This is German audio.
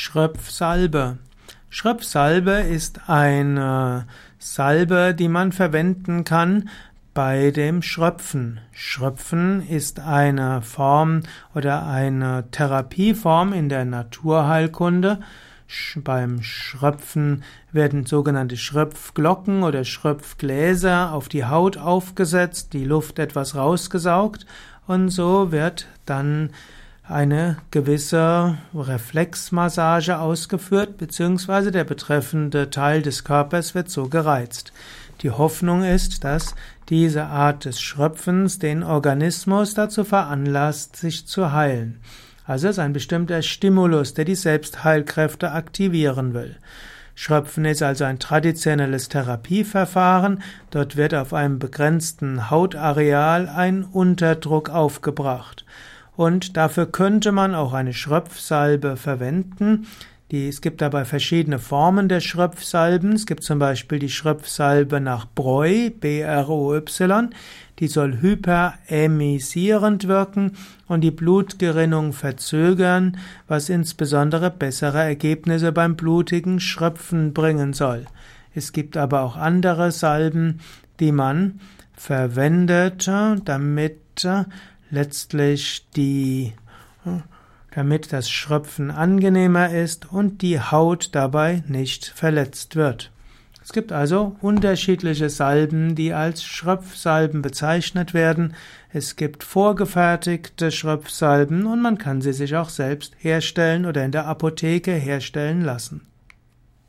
Schröpfsalbe. Schröpfsalbe ist eine Salbe, die man verwenden kann bei dem Schröpfen. Schröpfen ist eine Form oder eine Therapieform in der Naturheilkunde. Beim Schröpfen werden sogenannte Schröpfglocken oder Schröpfgläser auf die Haut aufgesetzt, die Luft etwas rausgesaugt und so wird dann eine gewisse Reflexmassage ausgeführt, beziehungsweise der betreffende Teil des Körpers wird so gereizt. Die Hoffnung ist, dass diese Art des Schröpfens den Organismus dazu veranlasst, sich zu heilen. Also es ist ein bestimmter Stimulus, der die Selbstheilkräfte aktivieren will. Schröpfen ist also ein traditionelles Therapieverfahren. Dort wird auf einem begrenzten Hautareal ein Unterdruck aufgebracht. Und dafür könnte man auch eine Schröpfsalbe verwenden. Die, es gibt dabei verschiedene Formen der Schröpfsalben. Es gibt zum Beispiel die Schröpfsalbe nach Breu, B-R-O-Y. Die soll hyperemisierend wirken und die Blutgerinnung verzögern, was insbesondere bessere Ergebnisse beim blutigen Schröpfen bringen soll. Es gibt aber auch andere Salben, die man verwendet, damit letztlich die, damit das Schröpfen angenehmer ist und die Haut dabei nicht verletzt wird. Es gibt also unterschiedliche Salben, die als Schröpfsalben bezeichnet werden. Es gibt vorgefertigte Schröpfsalben und man kann sie sich auch selbst herstellen oder in der Apotheke herstellen lassen.